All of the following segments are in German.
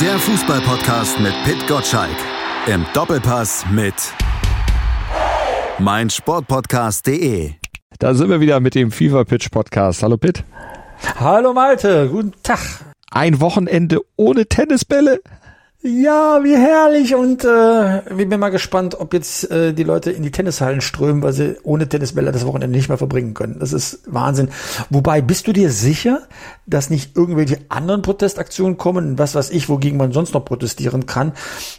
Der Fußballpodcast mit Pit Gottschalk. Im Doppelpass mit meinsportpodcast.de. Da sind wir wieder mit dem Fever Pitch Podcast. Hallo Pitt. Hallo Malte, guten Tag. Ein Wochenende ohne Tennisbälle. Ja, wie herrlich und äh, ich bin mal gespannt, ob jetzt äh, die Leute in die Tennishallen strömen, weil sie ohne Tennisbälle das Wochenende nicht mehr verbringen können. Das ist Wahnsinn. Wobei, bist du dir sicher, dass nicht irgendwelche anderen Protestaktionen kommen, was weiß ich, wogegen man sonst noch protestieren kann?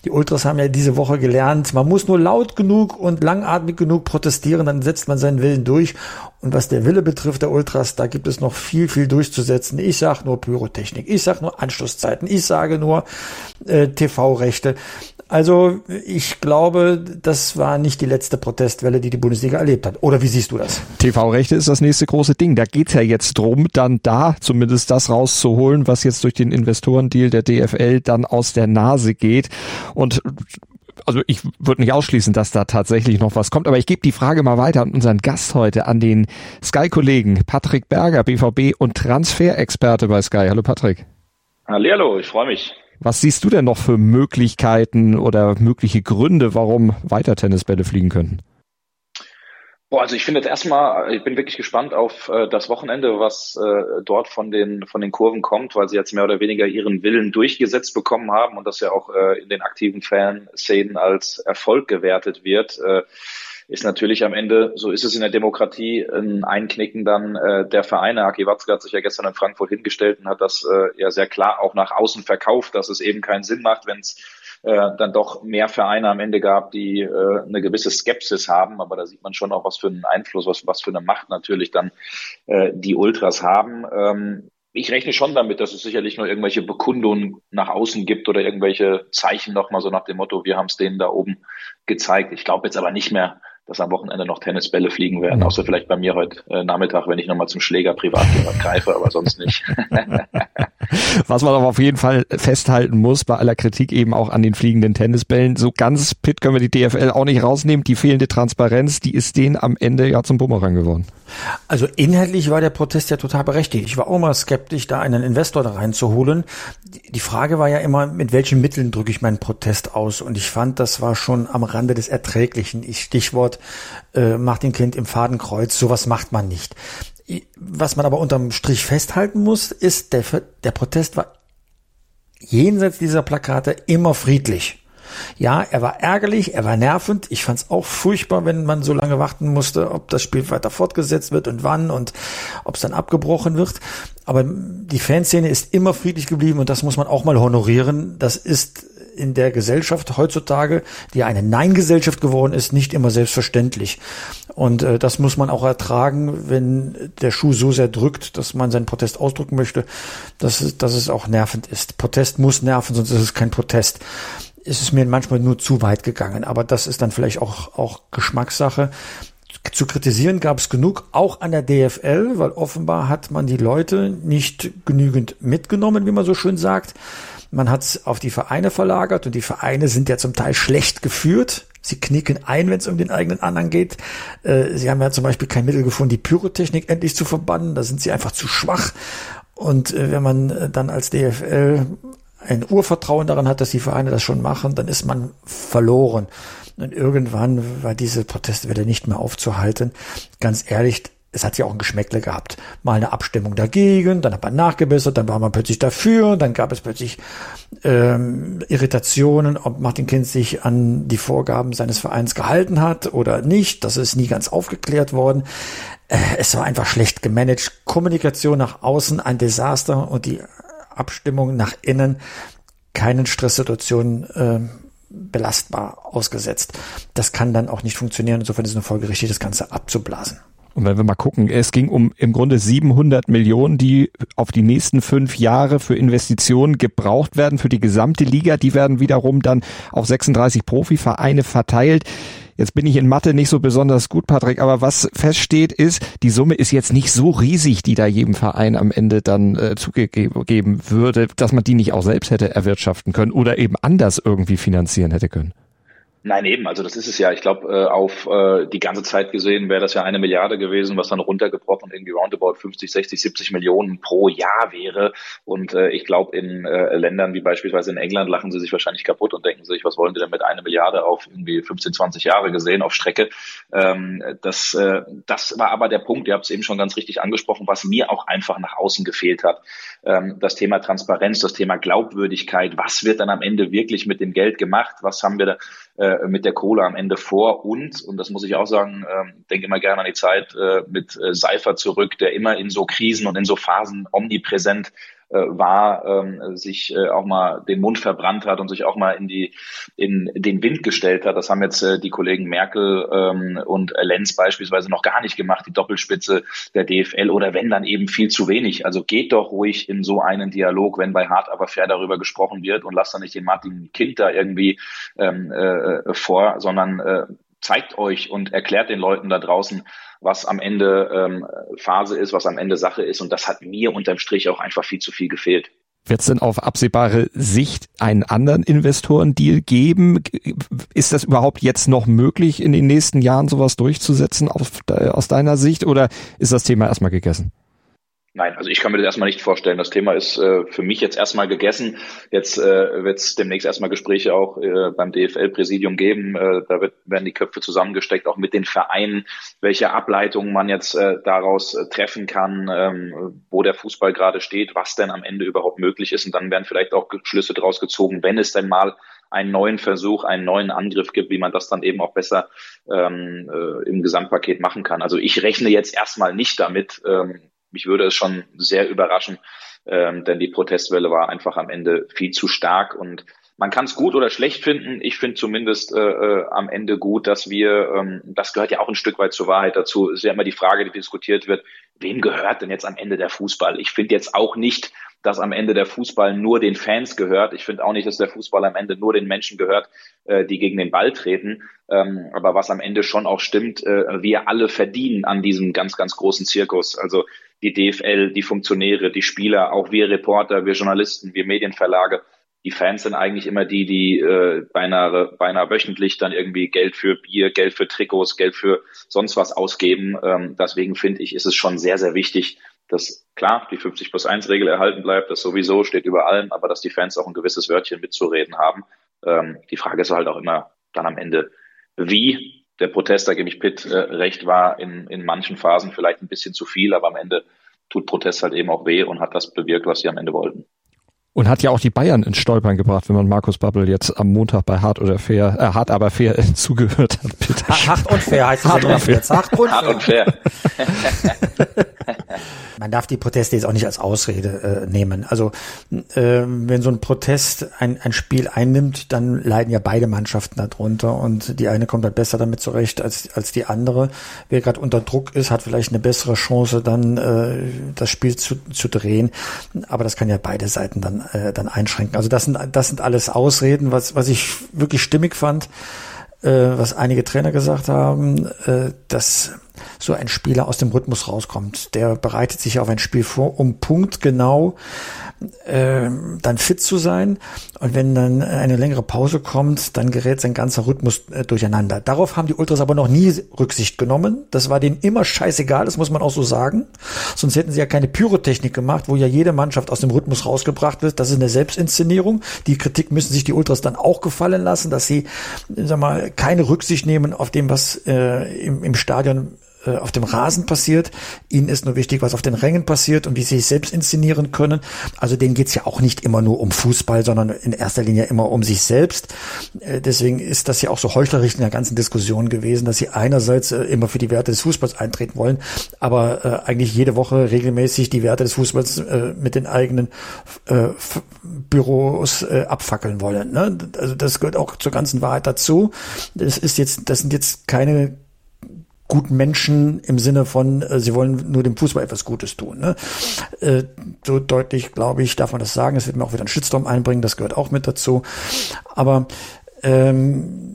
Die Ultras haben ja diese Woche gelernt, man muss nur laut genug und langatmig genug protestieren, dann setzt man seinen Willen durch. Und was der Wille betrifft, der Ultras, da gibt es noch viel, viel durchzusetzen. Ich sag nur Pyrotechnik, ich sag nur Anschlusszeiten, ich sage nur äh, TV-Rechte. Also ich glaube, das war nicht die letzte Protestwelle, die die Bundesliga erlebt hat. Oder wie siehst du das? TV-Rechte ist das nächste große Ding. Da geht's ja jetzt drum, dann da zumindest das rauszuholen, was jetzt durch den Investorendeal der DFL dann aus der Nase geht. Und also ich würde nicht ausschließen, dass da tatsächlich noch was kommt, aber ich gebe die Frage mal weiter an unseren Gast heute, an den Sky-Kollegen Patrick Berger, BVB und Transferexperte bei Sky. Hallo Patrick. Hallo, ich freue mich. Was siehst du denn noch für Möglichkeiten oder mögliche Gründe, warum weiter Tennisbälle fliegen könnten? Boah, also ich finde jetzt erstmal, ich bin wirklich gespannt auf äh, das Wochenende, was äh, dort von den von den Kurven kommt, weil sie jetzt mehr oder weniger ihren Willen durchgesetzt bekommen haben und das ja auch äh, in den aktiven Fanszenen als Erfolg gewertet wird. Äh, ist natürlich am Ende, so ist es in der Demokratie, ein Einknicken dann äh, der Vereine. Aki Watzke hat sich ja gestern in Frankfurt hingestellt und hat das äh, ja sehr klar auch nach außen verkauft, dass es eben keinen Sinn macht, wenn es äh, dann doch mehr Vereine am Ende gab, die äh, eine gewisse Skepsis haben. Aber da sieht man schon auch, was für einen Einfluss, was, was für eine Macht natürlich dann äh, die Ultras haben. Ähm, ich rechne schon damit, dass es sicherlich nur irgendwelche Bekundungen nach außen gibt oder irgendwelche Zeichen nochmal so nach dem Motto, wir haben es denen da oben gezeigt. Ich glaube jetzt aber nicht mehr, dass am Wochenende noch Tennisbälle fliegen werden, außer vielleicht bei mir heute äh, Nachmittag, wenn ich nochmal zum Schläger privat greife, aber sonst nicht. Was man aber auf jeden Fall festhalten muss, bei aller Kritik eben auch an den fliegenden Tennisbällen, so ganz pit können wir die DFL auch nicht rausnehmen. Die fehlende Transparenz, die ist denen am Ende ja zum Bumerang geworden. Also inhaltlich war der Protest ja total berechtigt. Ich war auch mal skeptisch, da einen Investor da reinzuholen. Die Frage war ja immer, mit welchen Mitteln drücke ich meinen Protest aus? Und ich fand, das war schon am Rande des Erträglichen. Ich Stichwort äh, Martin Kind im Fadenkreuz. Sowas macht man nicht. Was man aber unterm Strich festhalten muss, ist, der, der Protest war jenseits dieser Plakate immer friedlich. Ja, er war ärgerlich, er war nervend. Ich fand es auch furchtbar, wenn man so lange warten musste, ob das Spiel weiter fortgesetzt wird und wann und ob es dann abgebrochen wird. Aber die Fanszene ist immer friedlich geblieben und das muss man auch mal honorieren. Das ist in der Gesellschaft heutzutage, die eine Nein-Gesellschaft geworden ist, nicht immer selbstverständlich. Und äh, das muss man auch ertragen, wenn der Schuh so sehr drückt, dass man seinen Protest ausdrücken möchte, dass dass es auch nervend ist. Protest muss nerven, sonst ist es kein Protest. Es ist mir manchmal nur zu weit gegangen, aber das ist dann vielleicht auch, auch Geschmackssache zu kritisieren gab es genug, auch an der DFL, weil offenbar hat man die Leute nicht genügend mitgenommen, wie man so schön sagt. Man hat es auf die Vereine verlagert und die Vereine sind ja zum Teil schlecht geführt. Sie knicken ein, wenn es um den eigenen Anhang geht. Äh, sie haben ja zum Beispiel kein Mittel gefunden, die Pyrotechnik endlich zu verbannen. Da sind sie einfach zu schwach. Und äh, wenn man äh, dann als DFL ein Urvertrauen daran hat, dass die Vereine das schon machen, dann ist man verloren. Und irgendwann war diese Protestwelle nicht mehr aufzuhalten. Ganz ehrlich, es hat ja auch ein Geschmäckle gehabt. Mal eine Abstimmung dagegen, dann hat man nachgebessert, dann war man plötzlich dafür, dann gab es plötzlich ähm, Irritationen, ob Martin Kind sich an die Vorgaben seines Vereins gehalten hat oder nicht. Das ist nie ganz aufgeklärt worden. Äh, es war einfach schlecht gemanagt. Kommunikation nach außen ein Desaster und die Abstimmung nach innen keinen Stresssituationen äh, belastbar ausgesetzt. Das kann dann auch nicht funktionieren. Insofern ist es eine Folge richtig, das Ganze abzublasen. Und wenn wir mal gucken, es ging um im Grunde 700 Millionen, die auf die nächsten fünf Jahre für Investitionen gebraucht werden für die gesamte Liga. Die werden wiederum dann auf 36 Profivereine verteilt. Jetzt bin ich in Mathe nicht so besonders gut, Patrick, aber was feststeht ist, die Summe ist jetzt nicht so riesig, die da jedem Verein am Ende dann äh, zugegeben würde, dass man die nicht auch selbst hätte erwirtschaften können oder eben anders irgendwie finanzieren hätte können. Nein, eben, also das ist es ja. Ich glaube, äh, auf äh, die ganze Zeit gesehen wäre das ja eine Milliarde gewesen, was dann runtergebrochen irgendwie roundabout 50, 60, 70 Millionen pro Jahr wäre. Und äh, ich glaube, in Ländern wie beispielsweise in England lachen sie sich wahrscheinlich kaputt und denken sich, was wollen die denn mit einer Milliarde auf irgendwie 15, 20 Jahre gesehen auf Strecke. Ähm, das, das war aber der Punkt, ihr habt es eben schon ganz richtig angesprochen, was mir auch einfach nach außen gefehlt hat. Ähm, das Thema Transparenz, das Thema Glaubwürdigkeit, was wird dann am Ende wirklich mit dem Geld gemacht, was haben wir da äh, mit der Kohle am Ende vor. Und, und das muss ich auch sagen, äh, denke immer gerne an die Zeit äh, mit äh, Seifer zurück, der immer in so Krisen und in so Phasen omnipräsent äh, war, ähm, sich äh, auch mal den Mund verbrannt hat und sich auch mal in die in den Wind gestellt hat. Das haben jetzt äh, die Kollegen Merkel ähm, und Lenz beispielsweise noch gar nicht gemacht, die Doppelspitze der DFL oder wenn dann eben viel zu wenig. Also geht doch ruhig in so einen Dialog, wenn bei Hart aber fair darüber gesprochen wird und lasst dann nicht den Martin Kind da irgendwie ähm, äh, vor, sondern äh, zeigt euch und erklärt den Leuten da draußen, was am Ende ähm, Phase ist, was am Ende Sache ist. Und das hat mir unterm Strich auch einfach viel zu viel gefehlt. Wird es denn auf absehbare Sicht einen anderen Investorendeal geben? Ist das überhaupt jetzt noch möglich, in den nächsten Jahren sowas durchzusetzen auf, aus deiner Sicht oder ist das Thema erstmal gegessen? Nein, also ich kann mir das erstmal nicht vorstellen. Das Thema ist äh, für mich jetzt erstmal gegessen. Jetzt äh, wird es demnächst erstmal Gespräche auch äh, beim DFL-Präsidium geben. Äh, da wird, werden die Köpfe zusammengesteckt, auch mit den Vereinen, welche Ableitungen man jetzt äh, daraus äh, treffen kann, ähm, wo der Fußball gerade steht, was denn am Ende überhaupt möglich ist. Und dann werden vielleicht auch Schlüsse daraus gezogen, wenn es denn mal einen neuen Versuch, einen neuen Angriff gibt, wie man das dann eben auch besser ähm, äh, im Gesamtpaket machen kann. Also ich rechne jetzt erstmal nicht damit, ähm, mich würde es schon sehr überraschen, ähm, denn die Protestwelle war einfach am Ende viel zu stark und man kann es gut oder schlecht finden. Ich finde zumindest äh, äh, am Ende gut, dass wir, ähm, das gehört ja auch ein Stück weit zur Wahrheit dazu, ist ja immer die Frage, die diskutiert wird, wem gehört denn jetzt am Ende der Fußball? Ich finde jetzt auch nicht, dass am Ende der Fußball nur den Fans gehört. Ich finde auch nicht, dass der Fußball am Ende nur den Menschen gehört, äh, die gegen den Ball treten. Ähm, aber was am Ende schon auch stimmt, äh, wir alle verdienen an diesem ganz, ganz großen Zirkus. Also die DFL, die Funktionäre, die Spieler, auch wir Reporter, wir Journalisten, wir Medienverlage. Die Fans sind eigentlich immer die, die äh, beinahe, beinahe wöchentlich dann irgendwie Geld für Bier, Geld für Trikots, Geld für sonst was ausgeben. Ähm, deswegen finde ich, ist es schon sehr, sehr wichtig, dass klar die 50 plus 1 Regel erhalten bleibt, das sowieso steht über allem, aber dass die Fans auch ein gewisses Wörtchen mitzureden haben. Ähm, die Frage ist halt auch immer dann am Ende, wie der Protest, da gebe ich Pitt äh, recht, war in, in manchen Phasen vielleicht ein bisschen zu viel, aber am Ende tut Protest halt eben auch weh und hat das bewirkt, was sie am Ende wollten. Und hat ja auch die Bayern ins Stolpern gebracht, wenn man Markus Babbel jetzt am Montag bei Hart oder Fair, äh, Hart aber fair zugehört hat. Bitte. Hart und fair heißt es hart und fair. Hart und hart Und fair. man darf die Proteste jetzt auch nicht als Ausrede äh, nehmen. Also äh, wenn so ein Protest ein, ein Spiel einnimmt, dann leiden ja beide Mannschaften darunter und die eine kommt halt besser damit zurecht als, als die andere. Wer gerade unter Druck ist, hat vielleicht eine bessere Chance, dann äh, das Spiel zu, zu drehen. Aber das kann ja beide Seiten dann, äh, dann einschränken. Also das sind, das sind alles Ausreden, was, was ich wirklich stimmig fand, was einige Trainer gesagt haben, äh, dass so ein Spieler aus dem Rhythmus rauskommt. Der bereitet sich auf ein Spiel vor, um punktgenau äh, dann fit zu sein. Und wenn dann eine längere Pause kommt, dann gerät sein ganzer Rhythmus äh, durcheinander. Darauf haben die Ultras aber noch nie Rücksicht genommen. Das war denen immer scheißegal, das muss man auch so sagen. Sonst hätten sie ja keine Pyrotechnik gemacht, wo ja jede Mannschaft aus dem Rhythmus rausgebracht wird. Das ist eine Selbstinszenierung. Die Kritik müssen sich die Ultras dann auch gefallen lassen, dass sie, sag mal, keine Rücksicht nehmen auf dem, was äh, im, im Stadion äh, auf dem Rasen passiert. Ihnen ist nur wichtig, was auf den Rängen passiert und wie sie sich selbst inszenieren können. Also denen geht's ja auch nicht immer nur um Fußball, sondern in erster Linie immer um sich selbst. Äh, deswegen ist das ja auch so heuchlerisch in der ganzen Diskussion gewesen, dass sie einerseits äh, immer für die Werte des Fußballs eintreten wollen, aber eigentlich jede Woche regelmäßig die Werte des Fußballs mit den eigenen Büros abfackeln wollen. Ne? Also das gehört auch zur ganzen Wahrheit dazu. Das ist jetzt, das sind jetzt keine guten Menschen im Sinne von, äh, sie wollen nur dem Fußball etwas Gutes tun. Ne? Äh, so deutlich, glaube ich, darf man das sagen. Es wird mir auch wieder einen Shitstorm einbringen, das gehört auch mit dazu. Aber ähm,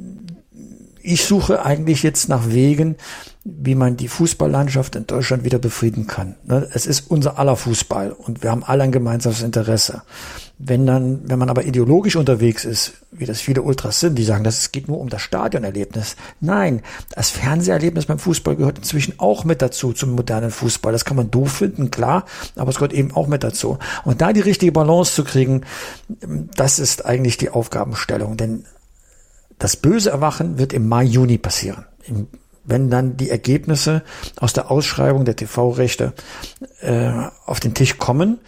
ich suche eigentlich jetzt nach Wegen, wie man die Fußballlandschaft in Deutschland wieder befrieden kann. Ne, es ist unser aller Fußball und wir haben alle ein gemeinsames Interesse. Wenn dann, wenn man aber ideologisch unterwegs ist, wie das viele Ultras sind, die sagen, das geht nur um das Stadionerlebnis. Nein, das Fernseherlebnis beim Fußball gehört inzwischen auch mit dazu zum modernen Fußball. Das kann man doof finden, klar, aber es gehört eben auch mit dazu. Und da die richtige Balance zu kriegen, das ist eigentlich die Aufgabenstellung, denn das böse Erwachen wird im Mai, Juni passieren. Im wenn dann die Ergebnisse aus der Ausschreibung der TV-Rechte äh, auf den Tisch kommen,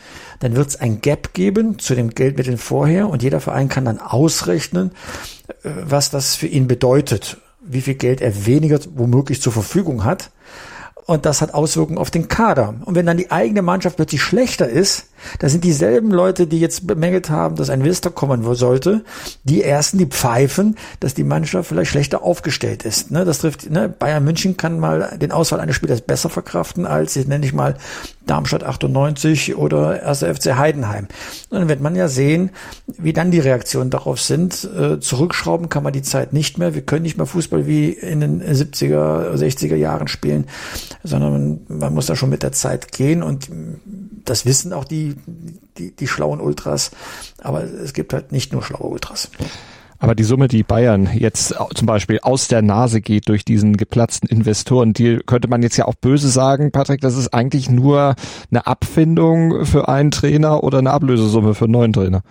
dann wird es ein Gap geben zu dem Geldmitteln vorher und jeder Verein kann dann ausrechnen, äh, was das für ihn bedeutet, wie viel Geld er weniger womöglich zur Verfügung hat. Und das hat Auswirkungen auf den Kader. Und wenn dann die eigene Mannschaft plötzlich schlechter ist, das sind dieselben Leute, die jetzt bemängelt haben, dass ein Investor kommen sollte. Die ersten, die pfeifen, dass die Mannschaft vielleicht schlechter aufgestellt ist. Ne, das trifft, ne, Bayern München kann mal den Ausfall eines Spielers besser verkraften als, ich nenne ich mal, Darmstadt 98 oder 1. FC Heidenheim. Dann wird man ja sehen, wie dann die Reaktionen darauf sind. Äh, zurückschrauben kann man die Zeit nicht mehr. Wir können nicht mehr Fußball wie in den 70er, 60er Jahren spielen, sondern man muss da schon mit der Zeit gehen und das wissen auch die, die, die schlauen Ultras. Aber es gibt halt nicht nur schlaue Ultras. Aber die Summe, die Bayern jetzt zum Beispiel aus der Nase geht durch diesen geplatzten Investorendeal, könnte man jetzt ja auch böse sagen, Patrick, das ist eigentlich nur eine Abfindung für einen Trainer oder eine Ablösesumme für einen neuen Trainer.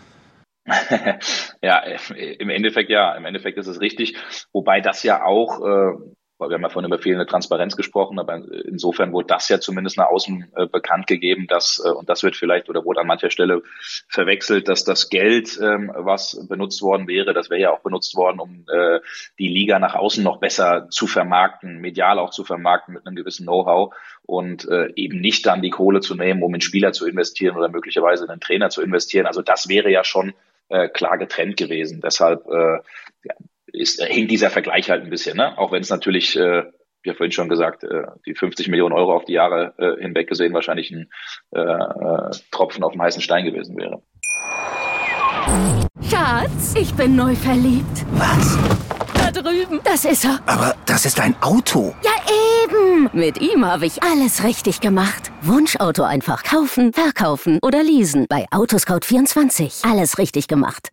ja, im Endeffekt ja, im Endeffekt ist es richtig, wobei das ja auch äh, wir haben ja vorhin über fehlende Transparenz gesprochen, aber insofern wurde das ja zumindest nach außen äh, bekannt gegeben, dass, äh, und das wird vielleicht oder wurde an mancher Stelle verwechselt, dass das Geld, ähm, was benutzt worden wäre, das wäre ja auch benutzt worden, um äh, die Liga nach außen noch besser zu vermarkten, medial auch zu vermarkten mit einem gewissen Know-how und äh, eben nicht dann die Kohle zu nehmen, um in Spieler zu investieren oder möglicherweise in einen Trainer zu investieren. Also das wäre ja schon äh, klar getrennt gewesen. Deshalb äh, ja, ist, äh, hinkt dieser Vergleich halt ein bisschen, ne? Auch wenn es natürlich, äh, wie ja vorhin schon gesagt, äh, die 50 Millionen Euro auf die Jahre äh, hinweg gesehen wahrscheinlich ein äh, äh, Tropfen auf dem heißen Stein gewesen wäre. Schatz, ich bin neu verliebt. Was? Da drüben. Das ist er. Aber das ist ein Auto. Ja, eben. Mit ihm habe ich alles richtig gemacht. Wunschauto einfach kaufen, verkaufen oder leasen. Bei Autoscout24. Alles richtig gemacht.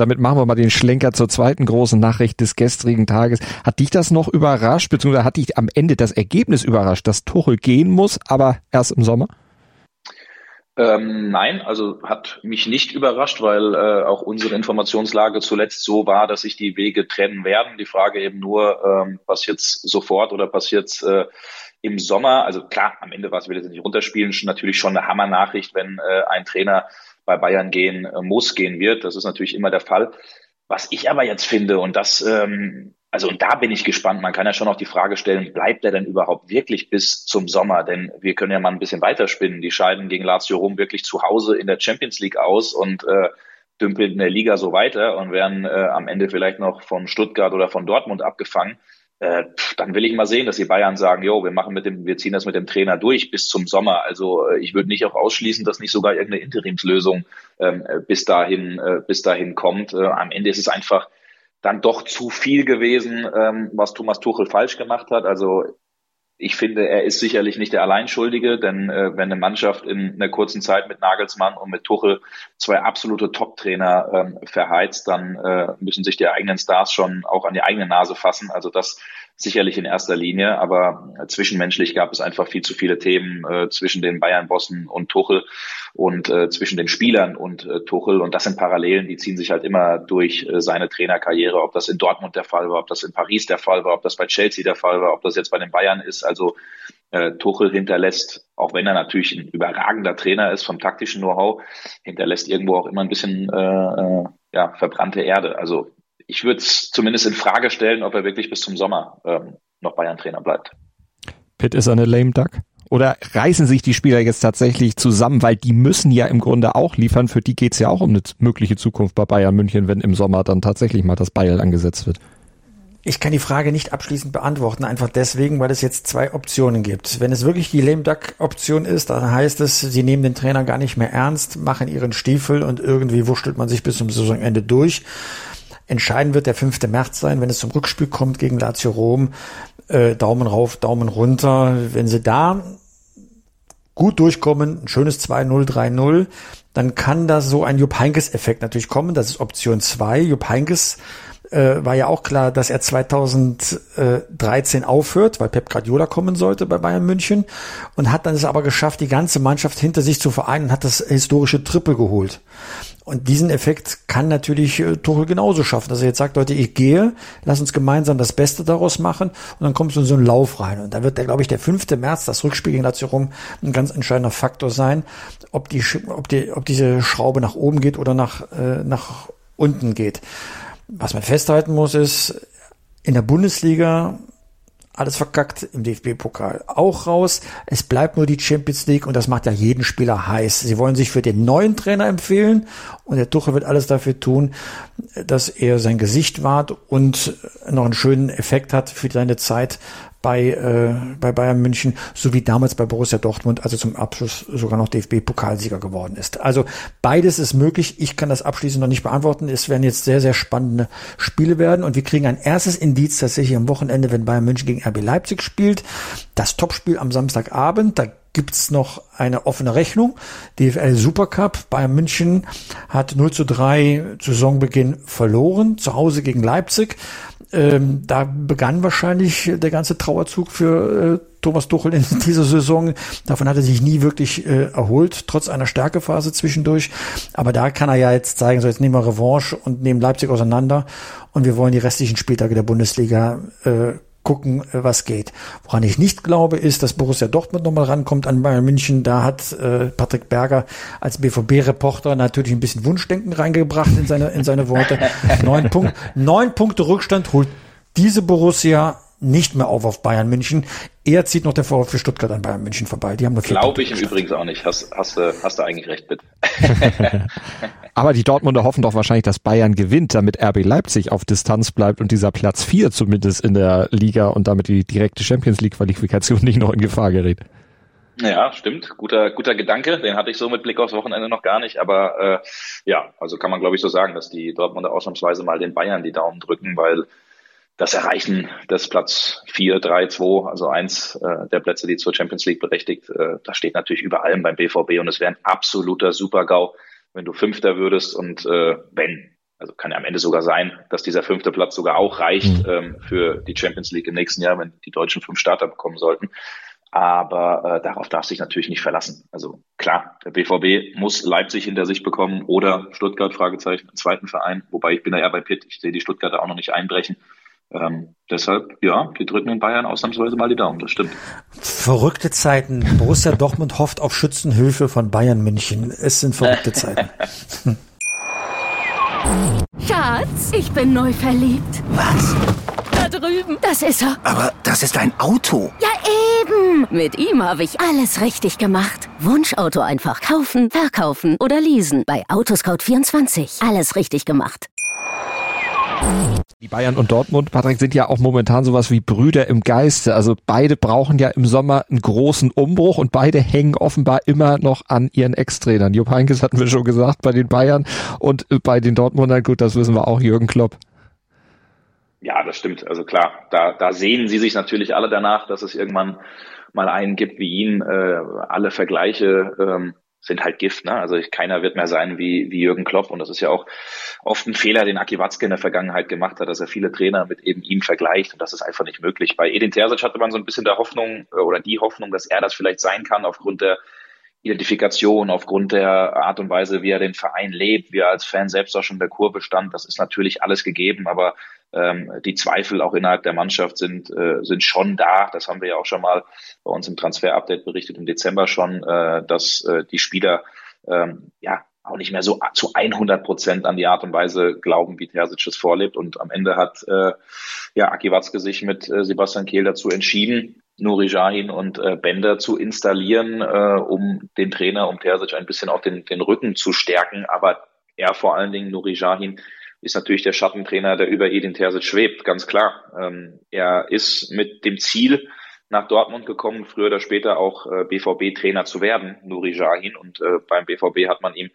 Damit machen wir mal den Schlenker zur zweiten großen Nachricht des gestrigen Tages. Hat dich das noch überrascht, beziehungsweise hat dich am Ende das Ergebnis überrascht, dass Tuchel gehen muss, aber erst im Sommer? Ähm, nein, also hat mich nicht überrascht, weil äh, auch unsere Informationslage zuletzt so war, dass sich die Wege trennen werden. Die Frage eben nur, ähm, passiert sofort oder passiert äh, im Sommer? Also klar, am Ende war es, will jetzt nicht runterspielen, natürlich schon eine Hammer-Nachricht, wenn äh, ein Trainer bei Bayern gehen äh, muss, gehen wird. Das ist natürlich immer der Fall. Was ich aber jetzt finde, und das, ähm, also und da bin ich gespannt, man kann ja schon auch die Frage stellen, bleibt er denn überhaupt wirklich bis zum Sommer? Denn wir können ja mal ein bisschen weiterspinnen. Die scheiden gegen Lazio Rom wirklich zu Hause in der Champions League aus und äh, dümpeln in der Liga so weiter und werden äh, am Ende vielleicht noch von Stuttgart oder von Dortmund abgefangen äh, dann will ich mal sehen, dass die Bayern sagen, jo, wir machen mit dem, wir ziehen das mit dem Trainer durch bis zum Sommer. Also äh, ich würde nicht auch ausschließen, dass nicht sogar irgendeine Interimslösung ähm, äh, bis dahin, äh, bis dahin kommt. Äh, am Ende ist es einfach dann doch zu viel gewesen, ähm, was Thomas Tuchel falsch gemacht hat. Also ich finde, er ist sicherlich nicht der Alleinschuldige, denn äh, wenn eine Mannschaft in einer kurzen Zeit mit Nagelsmann und mit Tuchel zwei absolute Top-Trainer ähm, verheizt, dann äh, müssen sich die eigenen Stars schon auch an die eigene Nase fassen. Also das sicherlich in erster Linie, aber zwischenmenschlich gab es einfach viel zu viele Themen äh, zwischen den Bayern-Bossen und Tuchel und äh, zwischen den Spielern und äh, Tuchel. Und das sind Parallelen, die ziehen sich halt immer durch äh, seine Trainerkarriere, ob das in Dortmund der Fall war, ob das in Paris der Fall war, ob das bei Chelsea der Fall war, ob das jetzt bei den Bayern ist. Also äh, Tuchel hinterlässt, auch wenn er natürlich ein überragender Trainer ist vom taktischen Know-how, hinterlässt irgendwo auch immer ein bisschen äh, äh, ja, verbrannte Erde. Also ich würde es zumindest in Frage stellen, ob er wirklich bis zum Sommer ähm, noch Bayern-Trainer bleibt. Pitt ist eine lame duck? Oder reißen sich die Spieler jetzt tatsächlich zusammen, weil die müssen ja im Grunde auch liefern. Für die geht's ja auch um eine mögliche Zukunft bei Bayern München, wenn im Sommer dann tatsächlich mal das Beil angesetzt wird. Ich kann die Frage nicht abschließend beantworten, einfach deswegen, weil es jetzt zwei Optionen gibt. Wenn es wirklich die Lame Duck Option ist, dann heißt es, sie nehmen den Trainer gar nicht mehr ernst, machen ihren Stiefel und irgendwie wurschtelt man sich bis zum Saisonende durch. Entscheidend wird der 5. März sein, wenn es zum Rückspiel kommt gegen Lazio Rom. Äh, Daumen rauf, Daumen runter. Wenn sie da gut durchkommen, ein schönes 2-0, 3-0, dann kann da so ein Jupp Heynckes-Effekt natürlich kommen. Das ist Option 2. Jupp Heynckes äh, war ja auch klar, dass er 2013 aufhört, weil Pep Guardiola kommen sollte bei Bayern München und hat dann es aber geschafft, die ganze Mannschaft hinter sich zu vereinen und hat das historische Triple geholt. Und diesen Effekt kann natürlich äh, Tuchel genauso schaffen, dass er jetzt sagt, Leute, ich gehe, lass uns gemeinsam das Beste daraus machen und dann kommst du in so einen Lauf rein. Und da wird der, glaube ich, der 5. März, das Rückspiel gegen Lazio Rom, ein ganz entscheidender Faktor sein, ob die, ob die, ob diese Schraube nach oben geht oder nach, äh, nach unten geht. Was man festhalten muss, ist, in der Bundesliga alles verkackt, im DFB-Pokal auch raus. Es bleibt nur die Champions League und das macht ja jeden Spieler heiß. Sie wollen sich für den neuen Trainer empfehlen und der Tuchel wird alles dafür tun, dass er sein Gesicht wahrt und noch einen schönen Effekt hat für seine Zeit bei, äh, bei Bayern München, sowie damals bei Borussia Dortmund, also zum Abschluss sogar noch DFB-Pokalsieger geworden ist. Also beides ist möglich. Ich kann das abschließend noch nicht beantworten. Es werden jetzt sehr, sehr spannende Spiele werden und wir kriegen ein erstes Indiz tatsächlich am Wochenende, wenn Bayern München gegen RB Leipzig spielt. Das Topspiel am Samstagabend, da gibt's noch eine offene Rechnung. DFL Supercup. Bayern München hat 0 zu 3 zu Saisonbeginn verloren, zu Hause gegen Leipzig ähm, da begann wahrscheinlich der ganze Trauerzug für äh, Thomas Tuchel in dieser Saison. Davon hat er sich nie wirklich äh, erholt, trotz einer Stärkephase zwischendurch. Aber da kann er ja jetzt zeigen, so jetzt nehmen wir Revanche und nehmen Leipzig auseinander und wir wollen die restlichen Spieltage der Bundesliga äh, gucken, äh, was geht. Woran ich nicht glaube, ist, dass Borussia Dortmund nochmal rankommt an Bayern München. Da hat äh, Patrick Berger als BVB-Reporter natürlich ein bisschen Wunschdenken reingebracht in seine, in seine Worte. neun, Punkt, neun Punkte Rückstand holt diese Borussia nicht mehr auf auf Bayern München. Er zieht noch der VfB Stuttgart an Bayern München vorbei. Die haben nur Glaube ich im Übrigen auch nicht. Hast, hast, du, hast du eigentlich recht mit. Aber die Dortmunder hoffen doch wahrscheinlich, dass Bayern gewinnt, damit RB Leipzig auf Distanz bleibt und dieser Platz 4 zumindest in der Liga und damit die direkte Champions League Qualifikation nicht noch in Gefahr gerät. Ja, stimmt. Guter, guter Gedanke. Den hatte ich so mit Blick aufs Wochenende noch gar nicht. Aber äh, ja, also kann man glaube ich so sagen, dass die Dortmunder ausnahmsweise mal den Bayern die Daumen drücken, weil das Erreichen des Platz 4, 3, 2, also eins äh, der Plätze, die zur Champions League berechtigt, äh, das steht natürlich über allem beim BVB und es wäre ein absoluter Super-GAU, wenn du Fünfter würdest und äh, wenn, also kann ja am Ende sogar sein, dass dieser fünfte Platz sogar auch reicht mhm. ähm, für die Champions League im nächsten Jahr, wenn die Deutschen fünf Starter bekommen sollten. Aber äh, darauf darf sich natürlich nicht verlassen. Also klar, der BVB muss Leipzig hinter sich bekommen oder Stuttgart, Fragezeichen, einen zweiten Verein. Wobei ich bin da eher bei Pitt. Ich sehe die Stuttgarter auch noch nicht einbrechen. Ähm, deshalb, ja, die drücken in Bayern ausnahmsweise mal die Daumen, das stimmt. Verrückte Zeiten. Borussia Dortmund hofft auf Schützenhilfe von Bayern München. Es sind verrückte Zeiten. Schatz, ich bin neu verliebt. Was? Da drüben. Das ist er. Aber das ist ein Auto. Ja, eben. Mit ihm habe ich alles richtig gemacht. Wunschauto einfach kaufen, verkaufen oder leasen. Bei Autoscout24. Alles richtig gemacht. Die Bayern und Dortmund, Patrick, sind ja auch momentan sowas wie Brüder im Geiste. Also beide brauchen ja im Sommer einen großen Umbruch und beide hängen offenbar immer noch an ihren Ex-Trainern. Jupp Heynckes hatten wir schon gesagt bei den Bayern und bei den Dortmundern, gut, das wissen wir auch, Jürgen Klopp. Ja, das stimmt. Also klar, da, da sehen sie sich natürlich alle danach, dass es irgendwann mal einen gibt wie ihn. Äh, alle Vergleiche ähm, sind halt Gift. Ne? Also keiner wird mehr sein wie, wie Jürgen Klopp. Und das ist ja auch oft ein Fehler, den Aki Watzke in der Vergangenheit gemacht hat, dass er viele Trainer mit eben ihm vergleicht. Und das ist einfach nicht möglich. Bei Edin Terzic hatte man so ein bisschen der Hoffnung äh, oder die Hoffnung, dass er das vielleicht sein kann aufgrund der Identifikation, aufgrund der Art und Weise, wie er den Verein lebt, wie er als Fan selbst auch schon in der Kurve stand. Das ist natürlich alles gegeben, aber ähm, die Zweifel auch innerhalb der Mannschaft sind, äh, sind schon da. Das haben wir ja auch schon mal bei uns im Transfer-Update berichtet im Dezember schon, äh, dass äh, die Spieler ähm, ja auch nicht mehr so zu 100 Prozent an die Art und Weise glauben, wie Terzic es vorlebt. Und am Ende hat äh, ja Aki Watzke sich mit äh, Sebastian Kehl dazu entschieden, Nuri Jahin und äh, Bender zu installieren, äh, um den Trainer, um Terzic ein bisschen auch den, den Rücken zu stärken. Aber er vor allen Dingen, Nuri Jahin, ist natürlich der Schattentrainer, der über Edin Terzic schwebt, ganz klar. Ähm, er ist mit dem Ziel nach Dortmund gekommen, früher oder später auch äh, BVB-Trainer zu werden, Nuri Jahin. Und äh, beim BVB hat man ihm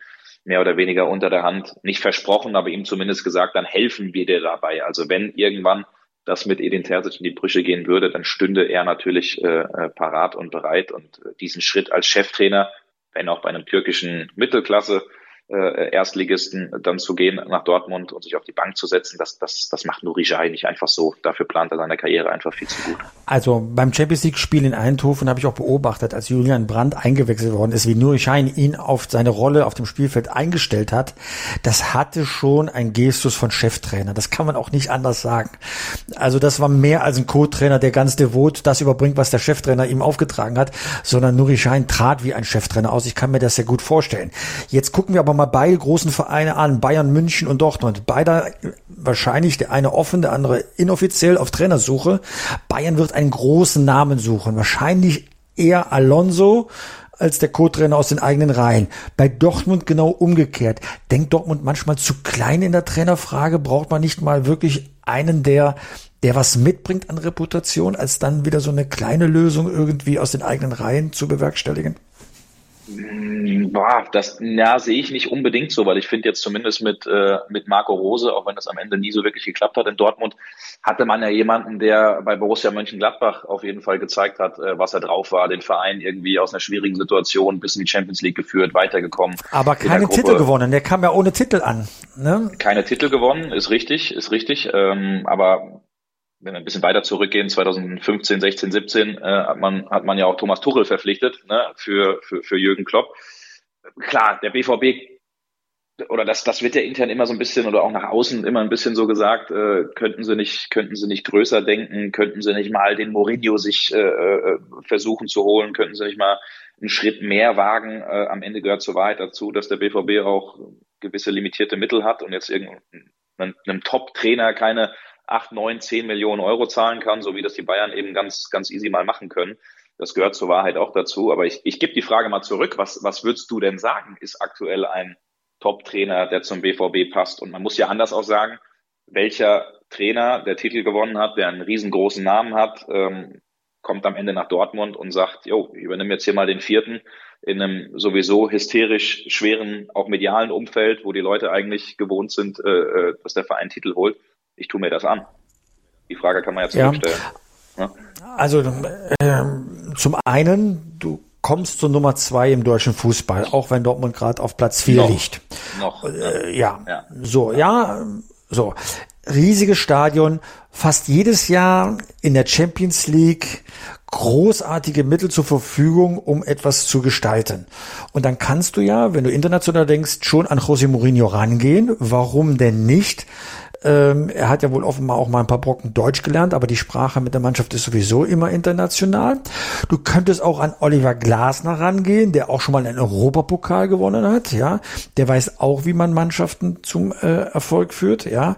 mehr oder weniger unter der Hand nicht versprochen, aber ihm zumindest gesagt, dann helfen wir dir dabei. Also wenn irgendwann das mit Edin Terzic in die Brüche gehen würde, dann stünde er natürlich äh, äh, parat und bereit und äh, diesen Schritt als Cheftrainer, wenn auch bei einem türkischen Mittelklasse äh, Erstligisten dann zu gehen nach Dortmund und sich auf die Bank zu setzen, das, das, das macht Nuri Jai nicht einfach so. Dafür plant er seine Karriere einfach viel zu gut. Also beim Champions League Spiel in Eindhoven habe ich auch beobachtet, als Julian Brandt eingewechselt worden ist, wie Nuri Schein ihn auf seine Rolle auf dem Spielfeld eingestellt hat. Das hatte schon ein Gestus von Cheftrainer. Das kann man auch nicht anders sagen. Also das war mehr als ein Co-Trainer, der ganz devot das überbringt, was der Cheftrainer ihm aufgetragen hat, sondern Nuri Schein trat wie ein Cheftrainer aus. Ich kann mir das sehr gut vorstellen. Jetzt gucken wir aber mal beide großen Vereine an, Bayern München und Dortmund. Beide wahrscheinlich der eine offen, der andere inoffiziell auf Trainersuche. Bayern wird einen großen Namen suchen. Wahrscheinlich eher Alonso als der Co-Trainer aus den eigenen Reihen. Bei Dortmund genau umgekehrt. Denkt Dortmund manchmal zu klein in der Trainerfrage? Braucht man nicht mal wirklich einen, der der was mitbringt an Reputation, als dann wieder so eine kleine Lösung irgendwie aus den eigenen Reihen zu bewerkstelligen? Boah, das ja, sehe ich nicht unbedingt so, weil ich finde jetzt zumindest mit, äh, mit Marco Rose, auch wenn das am Ende nie so wirklich geklappt hat in Dortmund, hatte man ja jemanden, der bei Borussia Mönchengladbach auf jeden Fall gezeigt hat, äh, was er drauf war, den Verein irgendwie aus einer schwierigen Situation bis in die Champions League geführt, weitergekommen. Aber keine Titel gewonnen, der kam ja ohne Titel an. Ne? Keine Titel gewonnen, ist richtig, ist richtig. Ähm, aber wenn wir ein bisschen weiter zurückgehen, 2015, 16, 17, äh, hat man hat man ja auch Thomas Tuchel verpflichtet ne, für, für für Jürgen Klopp. Klar, der BVB oder das das wird ja intern immer so ein bisschen oder auch nach außen immer ein bisschen so gesagt, äh, könnten sie nicht könnten sie nicht größer denken, könnten sie nicht mal den Mourinho sich äh, äh, versuchen zu holen, könnten sie nicht mal einen Schritt mehr wagen. Äh, am Ende gehört zur Wahrheit dazu, dass der BVB auch gewisse limitierte Mittel hat und jetzt irgendeinem Top-Trainer keine 8, 9, 10 Millionen Euro zahlen kann, so wie das die Bayern eben ganz, ganz easy mal machen können. Das gehört zur Wahrheit auch dazu. Aber ich, ich gebe die Frage mal zurück. Was, was würdest du denn sagen, ist aktuell ein Top-Trainer, der zum BVB passt? Und man muss ja anders auch sagen, welcher Trainer, der Titel gewonnen hat, der einen riesengroßen Namen hat, ähm, kommt am Ende nach Dortmund und sagt, jo, ich übernehme jetzt hier mal den vierten in einem sowieso hysterisch schweren, auch medialen Umfeld, wo die Leute eigentlich gewohnt sind, äh, äh dass der Verein Titel holt ich tue mir das an. Die Frage kann man ja zurückstellen. Ja. Also äh, zum einen, du kommst zur Nummer zwei im deutschen Fußball, auch wenn Dortmund gerade auf Platz vier noch, liegt. Noch. Äh, ja. ja. So, ja, so. Riesiges Stadion, fast jedes Jahr in der Champions League großartige Mittel zur Verfügung, um etwas zu gestalten. Und dann kannst du ja, wenn du international denkst, schon an José Mourinho rangehen. Warum denn nicht? Ähm, er hat ja wohl offenbar auch mal ein paar Brocken Deutsch gelernt, aber die Sprache mit der Mannschaft ist sowieso immer international. Du könntest auch an Oliver Glasner rangehen, der auch schon mal einen Europapokal gewonnen hat, ja. Der weiß auch, wie man Mannschaften zum äh, Erfolg führt, ja.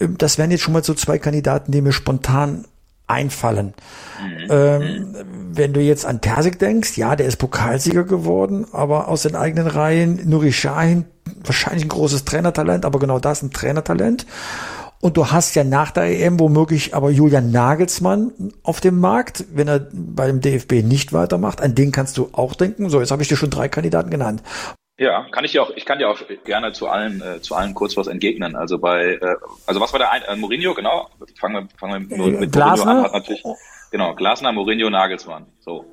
Ähm, das wären jetzt schon mal so zwei Kandidaten, die mir spontan einfallen. Mhm. Ähm, wenn du jetzt an Tersik denkst, ja, der ist Pokalsieger geworden, aber aus den eigenen Reihen, Nuri Sahin, wahrscheinlich ein großes Trainertalent, aber genau das ein Trainertalent. Und du hast ja nach der EM womöglich aber Julian Nagelsmann auf dem Markt, wenn er beim DFB nicht weitermacht. An den kannst du auch denken. So, jetzt habe ich dir schon drei Kandidaten genannt. Ja, kann ich dir auch, ich kann dir auch gerne zu allen, äh, zu allen kurz was entgegnen. Also bei, äh, also was war der ein, äh, Mourinho, genau? Fangen wir, fangen wir mit Glasner? Mourinho an, hat natürlich, genau, Glasner, Mourinho, Nagelsmann. So.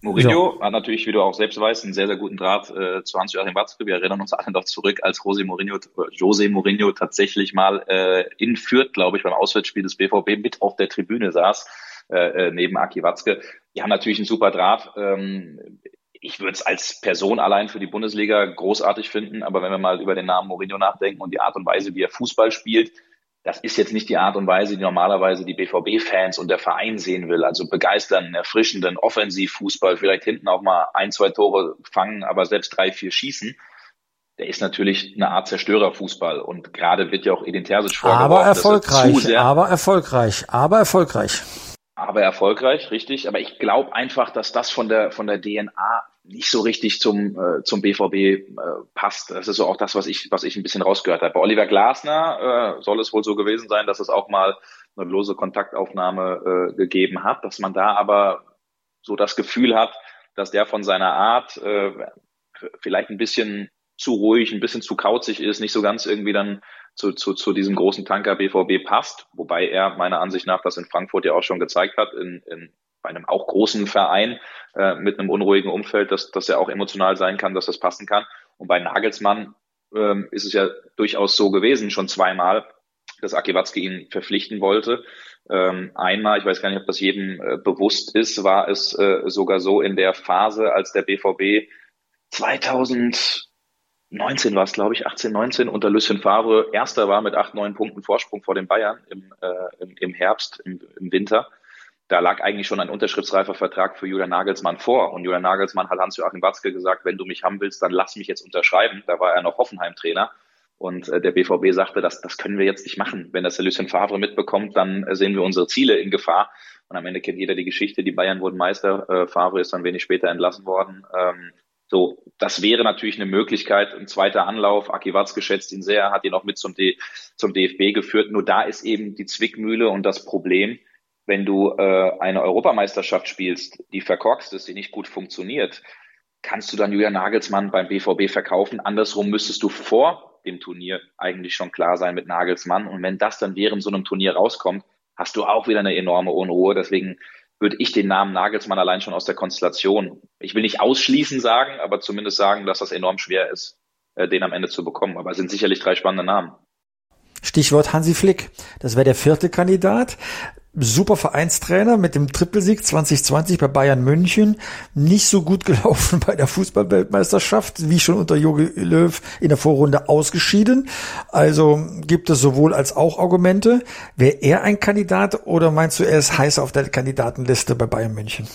Mourinho so. hat natürlich, wie du auch selbst weißt, einen sehr, sehr guten Draht äh, zu Hans-Joachim Watzke. Wir erinnern uns alle noch zurück, als Jose Mourinho, Jose Mourinho tatsächlich mal äh, in Fürth, glaube ich, beim Auswärtsspiel des BVB mit auf der Tribüne saß, äh, äh, neben Aki Watzke. Die haben natürlich einen super Draht. Ähm, ich würde es als Person allein für die Bundesliga großartig finden, aber wenn wir mal über den Namen Mourinho nachdenken und die Art und Weise, wie er Fußball spielt, das ist jetzt nicht die Art und Weise, die normalerweise die BVB-Fans und der Verein sehen will. Also begeisternden, erfrischenden Offensivfußball, vielleicht hinten auch mal ein, zwei Tore fangen, aber selbst drei, vier schießen. Der ist natürlich eine Art Zerstörerfußball und gerade wird ja auch Edin Terzic vorgeworfen. Aber erfolgreich, aber erfolgreich, aber erfolgreich aber erfolgreich, richtig. Aber ich glaube einfach, dass das von der von der DNA nicht so richtig zum äh, zum BVB äh, passt. Das ist so auch das, was ich was ich ein bisschen rausgehört habe. Bei Oliver Glasner äh, soll es wohl so gewesen sein, dass es auch mal eine lose Kontaktaufnahme äh, gegeben hat, dass man da aber so das Gefühl hat, dass der von seiner Art äh, vielleicht ein bisschen zu ruhig, ein bisschen zu kauzig ist, nicht so ganz irgendwie dann zu, zu, zu diesem großen Tanker BVB passt, wobei er meiner Ansicht nach das in Frankfurt ja auch schon gezeigt hat, in, in bei einem auch großen Verein äh, mit einem unruhigen Umfeld, dass, dass er auch emotional sein kann, dass das passen kann. Und bei Nagelsmann ähm, ist es ja durchaus so gewesen, schon zweimal, dass Aki Watzke ihn verpflichten wollte. Ähm, einmal, ich weiß gar nicht, ob das jedem äh, bewusst ist, war es äh, sogar so in der Phase, als der BVB 2000 19 war es, glaube ich, 18, 19 unter Lucien Favre erster war mit acht, neun Punkten Vorsprung vor den Bayern im, äh, im, im Herbst, im, im Winter. Da lag eigentlich schon ein unterschriftsreifer Vertrag für Julian Nagelsmann vor. Und Julian Nagelsmann hat Hans-Joachim Watzke gesagt, wenn du mich haben willst, dann lass mich jetzt unterschreiben. Da war er noch Hoffenheim-Trainer. Und äh, der BVB sagte, das, das können wir jetzt nicht machen. Wenn das der Lucien Favre mitbekommt, dann äh, sehen wir unsere Ziele in Gefahr. Und am Ende kennt jeder die Geschichte. Die Bayern wurden Meister. Äh, Favre ist dann wenig später entlassen worden. Ähm, so, das wäre natürlich eine Möglichkeit. Ein zweiter Anlauf. Aki Watzke schätzt ihn sehr, hat ihn auch mit zum, D, zum DFB geführt. Nur da ist eben die Zwickmühle und das Problem, wenn du äh, eine Europameisterschaft spielst, die verkorkst ist, die nicht gut funktioniert, kannst du dann Julian Nagelsmann beim BVB verkaufen. Andersrum müsstest du vor dem Turnier eigentlich schon klar sein mit Nagelsmann. Und wenn das dann während so einem Turnier rauskommt, hast du auch wieder eine enorme Unruhe. Deswegen würde ich den Namen Nagelsmann allein schon aus der Konstellation, ich will nicht ausschließen sagen, aber zumindest sagen, dass das enorm schwer ist, äh, den am Ende zu bekommen. Aber es sind sicherlich drei spannende Namen. Stichwort Hansi Flick. Das wäre der vierte Kandidat super Vereinstrainer mit dem Trippelsieg 2020 bei Bayern München. Nicht so gut gelaufen bei der Fußballweltmeisterschaft, wie schon unter Jogi Löw in der Vorrunde ausgeschieden. Also gibt es sowohl als auch Argumente. Wäre er ein Kandidat oder meinst du, er ist heiß auf der Kandidatenliste bei Bayern München?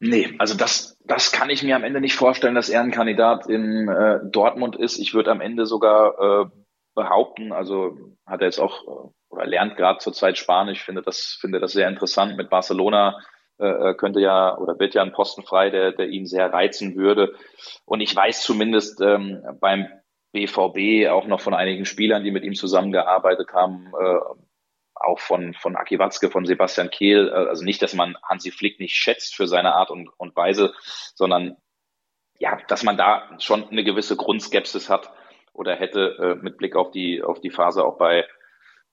Nee, also das, das kann ich mir am Ende nicht vorstellen, dass er ein Kandidat in äh, Dortmund ist. Ich würde am Ende sogar äh, behaupten, also hat er jetzt auch äh, oder lernt gerade zurzeit Spanisch, finde das, finde das sehr interessant. Mit Barcelona äh, äh, könnte ja oder wird ja ein Posten frei, der, der ihn sehr reizen würde. Und ich weiß zumindest ähm, beim BVB auch noch von einigen Spielern, die mit ihm zusammengearbeitet haben, äh, auch von, von Aki Watzke, von Sebastian Kehl, äh, also nicht, dass man Hansi Flick nicht schätzt für seine Art und, und Weise, sondern ja, dass man da schon eine gewisse Grundskepsis hat oder hätte äh, mit Blick auf die, auf die Phase auch bei,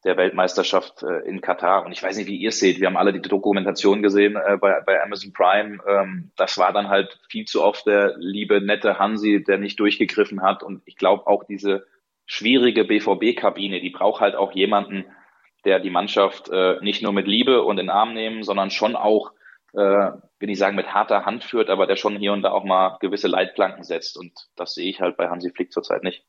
der Weltmeisterschaft äh, in Katar. Und ich weiß nicht, wie ihr es seht. Wir haben alle die Dokumentation gesehen äh, bei, bei Amazon Prime. Ähm, das war dann halt viel zu oft der liebe, nette Hansi, der nicht durchgegriffen hat. Und ich glaube auch diese schwierige BVB-Kabine, die braucht halt auch jemanden, der die Mannschaft äh, nicht nur mit Liebe und in den Arm nehmen, sondern schon auch, äh, will ich sagen, mit harter Hand führt, aber der schon hier und da auch mal gewisse Leitplanken setzt. Und das sehe ich halt bei Hansi Flick zurzeit nicht.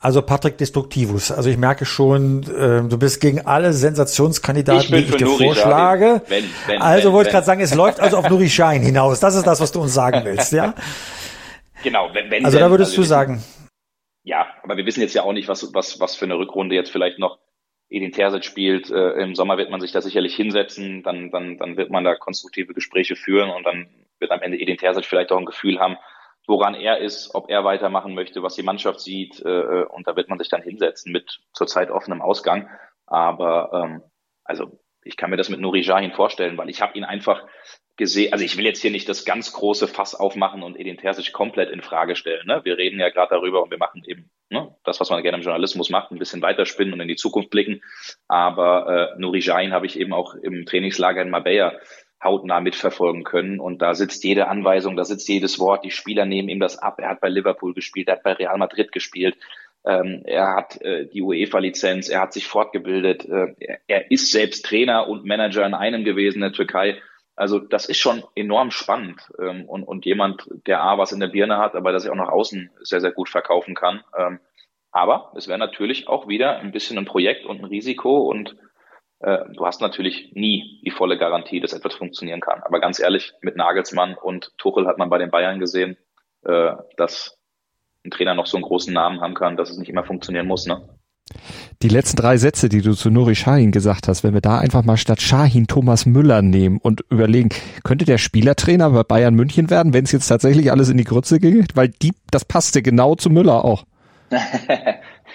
Also Patrick Destruktivus. Also ich merke schon, äh, du bist gegen alle Sensationskandidaten, ich die ich dir Nuri vorschlage. Wenn, wenn, also wenn, wollte ich gerade sagen, es läuft also auf Nuri Schein hinaus. Das ist das, was du uns sagen willst, ja? Genau. Wenn, wenn, also da würdest also du sagen. Ja, aber wir wissen jetzt ja auch nicht, was, was, was für eine Rückrunde jetzt vielleicht noch Edin Terzic spielt. Äh, Im Sommer wird man sich da sicherlich hinsetzen, dann, dann, dann wird man da konstruktive Gespräche führen und dann wird am Ende Edin Terzic vielleicht auch ein Gefühl haben, woran er ist, ob er weitermachen möchte, was die Mannschaft sieht. Äh, äh, und da wird man sich dann hinsetzen mit zurzeit offenem Ausgang. Aber ähm, also ich kann mir das mit Nuri Jahin vorstellen, weil ich habe ihn einfach gesehen, also ich will jetzt hier nicht das ganz große Fass aufmachen und Edin Terzic komplett in Frage stellen. Ne? Wir reden ja gerade darüber und wir machen eben ne, das, was man gerne im Journalismus macht, ein bisschen weiterspinnen und in die Zukunft blicken. Aber äh, Nuri Jahin habe ich eben auch im Trainingslager in Marbella hautnah mitverfolgen können. Und da sitzt jede Anweisung, da sitzt jedes Wort. Die Spieler nehmen ihm das ab. Er hat bei Liverpool gespielt, er hat bei Real Madrid gespielt. Ähm, er hat äh, die UEFA-Lizenz, er hat sich fortgebildet. Äh, er, ist selbst Trainer und Manager in einem gewesen in der Türkei. Also das ist schon enorm spannend ähm, und, und jemand, der A, was in der Birne hat, aber das er auch nach außen sehr, sehr gut verkaufen kann. Ähm, aber es wäre natürlich auch wieder ein bisschen ein Projekt und ein Risiko und du hast natürlich nie die volle Garantie, dass etwas funktionieren kann. Aber ganz ehrlich, mit Nagelsmann und Tuchel hat man bei den Bayern gesehen, äh, dass ein Trainer noch so einen großen Namen haben kann, dass es nicht immer funktionieren muss. Ne? Die letzten drei Sätze, die du zu Nuri Shahin gesagt hast, wenn wir da einfach mal statt Shahin Thomas Müller nehmen und überlegen, könnte der Spielertrainer bei Bayern München werden, wenn es jetzt tatsächlich alles in die Grütze ging? Weil die, das passte genau zu Müller auch.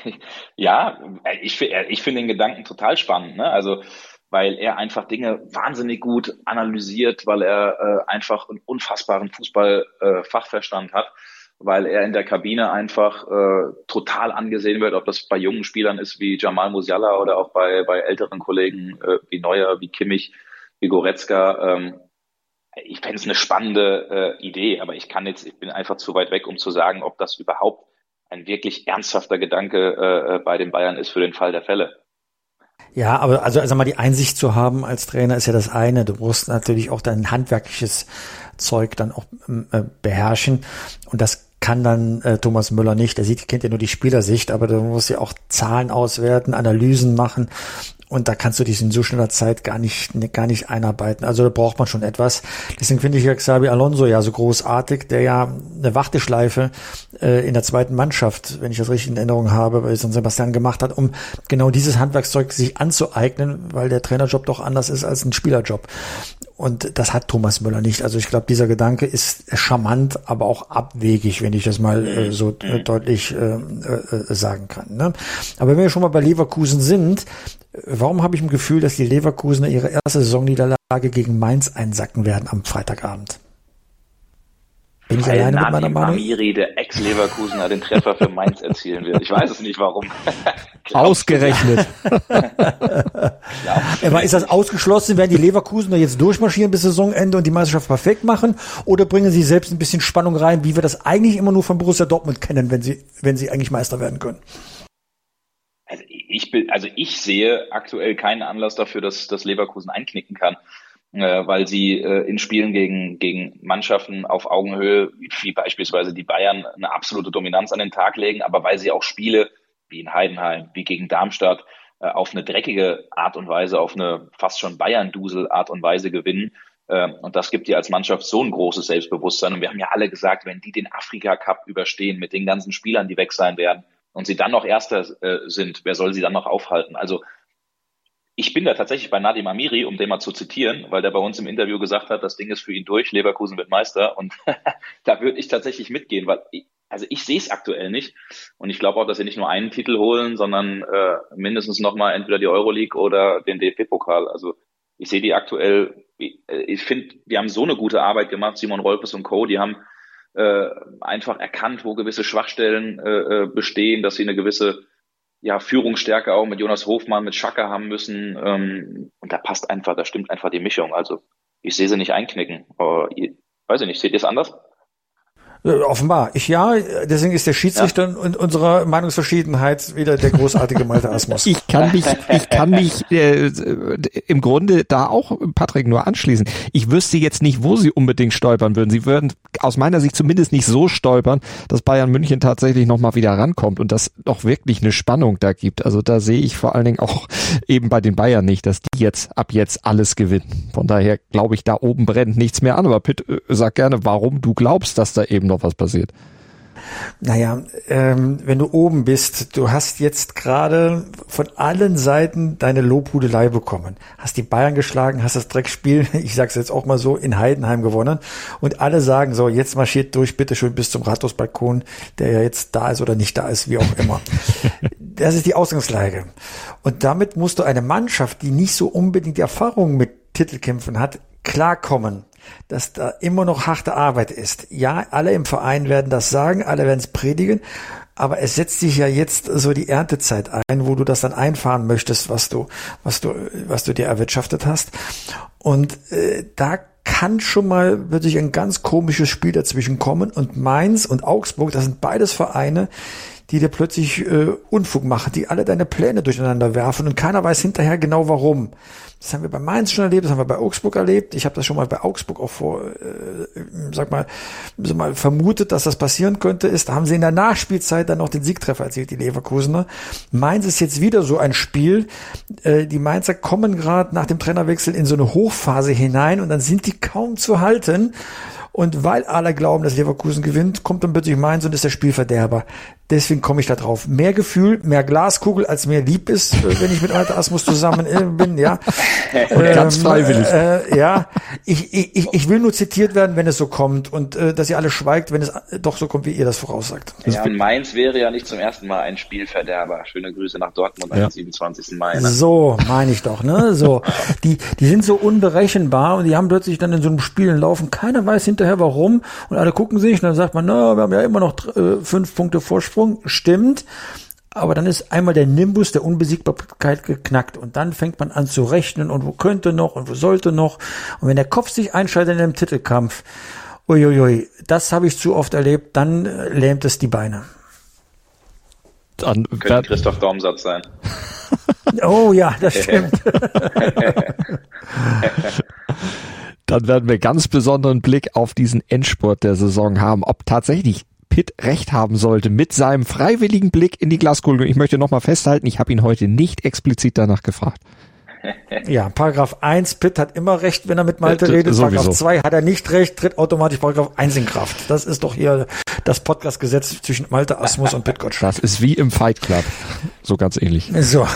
ja, ich, ich finde den Gedanken total spannend. Ne? Also weil er einfach Dinge wahnsinnig gut analysiert, weil er äh, einfach einen unfassbaren Fußballfachverstand äh, hat weil er in der Kabine einfach äh, total angesehen wird, ob das bei jungen Spielern ist wie Jamal Musiala oder auch bei, bei älteren Kollegen äh, wie Neuer, wie Kimmich, wie Goretzka. Ähm, ich fände es eine spannende äh, Idee, aber ich kann jetzt, ich bin einfach zu weit weg, um zu sagen, ob das überhaupt ein wirklich ernsthafter Gedanke äh, bei den Bayern ist für den Fall der Fälle. Ja, aber also, also mal die Einsicht zu haben als Trainer ist ja das eine. Du musst natürlich auch dein handwerkliches Zeug dann auch äh, beherrschen. Und das kann dann äh, Thomas Müller nicht. Er sieht, kennt ja nur die Spielersicht, aber du musst ja auch Zahlen auswerten, Analysen machen und da kannst du dich in so schneller Zeit gar nicht, gar nicht einarbeiten. Also da braucht man schon etwas. Deswegen finde ich ja Xabi Alonso ja so großartig, der ja eine Warteschleife äh, in der zweiten Mannschaft, wenn ich das richtig in Erinnerung habe, bei San Sebastian gemacht hat, um genau dieses Handwerkszeug sich anzueignen, weil der Trainerjob doch anders ist als ein Spielerjob. Und das hat Thomas Müller nicht. Also ich glaube, dieser Gedanke ist charmant, aber auch abwegig, wenn ich das mal äh, so äh, deutlich äh, äh, sagen kann. Ne? Aber wenn wir schon mal bei Leverkusen sind, Warum habe ich im Gefühl, dass die Leverkusener ihre erste Saisonniederlage gegen Mainz einsacken werden am Freitagabend? Bin ich Weil alleine Nadim mit meiner Meinung? Amiri, der Ex-Leverkusener, den Treffer für Mainz erzielen wird. Ich weiß es nicht, warum. Ausgerechnet. Aber ist das ausgeschlossen? Werden die Leverkusener jetzt durchmarschieren bis Saisonende und die Meisterschaft perfekt machen? Oder bringen sie selbst ein bisschen Spannung rein, wie wir das eigentlich immer nur von Borussia Dortmund kennen, wenn sie, wenn sie eigentlich Meister werden können? Ich bin, also ich sehe aktuell keinen Anlass dafür, dass, dass Leverkusen einknicken kann, äh, weil sie äh, in Spielen gegen, gegen Mannschaften auf Augenhöhe, wie beispielsweise die Bayern, eine absolute Dominanz an den Tag legen, aber weil sie auch Spiele wie in Heidenheim, wie gegen Darmstadt, äh, auf eine dreckige Art und Weise, auf eine fast schon Bayern-Dusel Art und Weise gewinnen. Äh, und das gibt dir als Mannschaft so ein großes Selbstbewusstsein. Und wir haben ja alle gesagt, wenn die den Afrika Cup überstehen mit den ganzen Spielern, die weg sein werden, und sie dann noch Erster äh, sind, wer soll sie dann noch aufhalten? Also ich bin da tatsächlich bei Nadim Amiri, um den mal zu zitieren, weil der bei uns im Interview gesagt hat, das Ding ist für ihn durch, Leverkusen wird Meister. Und da würde ich tatsächlich mitgehen, weil ich, also ich sehe es aktuell nicht. Und ich glaube auch, dass sie nicht nur einen Titel holen, sondern äh, mindestens nochmal entweder die Euroleague oder den DFB-Pokal. Also ich sehe die aktuell, ich, ich finde, die haben so eine gute Arbeit gemacht, Simon Rolpes und Co., die haben äh, einfach erkannt, wo gewisse Schwachstellen äh, äh, bestehen, dass sie eine gewisse ja, Führungsstärke auch mit Jonas Hofmann, mit Schacke haben müssen. Ähm, und da passt einfach, da stimmt einfach die Mischung. Also ich sehe sie nicht einknicken. Aber, weiß ich nicht, seht ihr es anders? Äh, offenbar. Ich ja, deswegen ist der Schiedsrichter ja. und unserer Meinungsverschiedenheit wieder der großartige Malte Asmus. Ich kann mich, ich kann mich äh, im Grunde da auch Patrick nur anschließen. Ich wüsste jetzt nicht, wo sie unbedingt stolpern würden. Sie würden aus meiner Sicht zumindest nicht so stolpern, dass Bayern München tatsächlich nochmal wieder rankommt und das doch wirklich eine Spannung da gibt. Also da sehe ich vor allen Dingen auch eben bei den Bayern nicht, dass die jetzt ab jetzt alles gewinnen. Von daher glaube ich, da oben brennt nichts mehr an. Aber Pitt, äh, sag gerne, warum du glaubst, dass da eben noch was passiert? Naja, ähm, wenn du oben bist, du hast jetzt gerade von allen Seiten deine Lobhudelei bekommen. Hast die Bayern geschlagen, hast das Dreckspiel, ich sag's jetzt auch mal so, in Heidenheim gewonnen. Und alle sagen so, jetzt marschiert durch, bitte schön bis zum Rathausbalkon, der ja jetzt da ist oder nicht da ist, wie auch immer. das ist die Ausgangslage. Und damit musst du eine Mannschaft, die nicht so unbedingt die Erfahrung mit Titelkämpfen hat, klarkommen dass da immer noch harte Arbeit ist. Ja, alle im Verein werden das sagen, alle werden es predigen, aber es setzt sich ja jetzt so die Erntezeit ein, wo du das dann einfahren möchtest, was du, was du, was du dir erwirtschaftet hast. Und äh, da kann schon mal wirklich ein ganz komisches Spiel dazwischen kommen. Und Mainz und Augsburg, das sind beides Vereine, die dir plötzlich äh, Unfug machen, die alle deine Pläne durcheinander werfen und keiner weiß hinterher genau warum. Das haben wir bei Mainz schon erlebt, das haben wir bei Augsburg erlebt. Ich habe das schon mal bei Augsburg auch vor, äh, sag mal, so mal vermutet, dass das passieren könnte. Ist, da haben sie in der Nachspielzeit dann noch den Siegtreffer erzielt, die Leverkusener. Mainz ist jetzt wieder so ein Spiel. Äh, die Mainzer kommen gerade nach dem Trainerwechsel in so eine Hochphase hinein und dann sind die kaum zu halten. Und weil alle glauben, dass Leverkusen gewinnt, kommt dann plötzlich Mainz und ist der Spielverderber. Deswegen komme ich da drauf. Mehr Gefühl, mehr Glaskugel, als mir lieb ist, wenn ich mit Alter Asmus zusammen äh, bin, ja. Und ganz freiwillig. Äh, ja, ich, ich, ich will nur zitiert werden, wenn es so kommt und äh, dass ihr alle schweigt, wenn es äh, doch so kommt, wie ihr das voraussagt. Ja, Mainz wäre ja nicht zum ersten Mal ein Spielverderber. Schöne Grüße nach Dortmund Ja. am 27. Mai. Ne? So, meine ich doch, ne? So. Die, die sind so unberechenbar und die haben plötzlich dann in so einem Spiel laufen. Keiner weiß hinterher warum. Und alle gucken sich und dann sagt man, na, wir haben ja immer noch äh, fünf Punkte Vorsprung. Stimmt. Aber dann ist einmal der Nimbus der Unbesiegbarkeit geknackt und dann fängt man an zu rechnen und wo könnte noch und wo sollte noch. Und wenn der Kopf sich einschaltet in einem Titelkampf, uiuiui, das habe ich zu oft erlebt, dann äh, lähmt es die Beine. Dann Könnte Christoph Daumsatz sein. Oh ja, das stimmt. dann werden wir ganz besonderen Blick auf diesen Endspurt der Saison haben, ob tatsächlich Pitt recht haben sollte mit seinem freiwilligen Blick in die Glaskugel. Ich möchte nochmal festhalten, ich habe ihn heute nicht explizit danach gefragt. Ja, Paragraph 1, Pitt hat immer recht, wenn er mit Malte d- redet. sowieso. Paragraph 2 hat er nicht recht, tritt automatisch Paragraph 1 in Kraft. Das ist doch hier das Podcast-Gesetz zwischen Malte Asmus und Pitt Gottschalk. Das ist wie im Fight Club. So ganz ähnlich. So,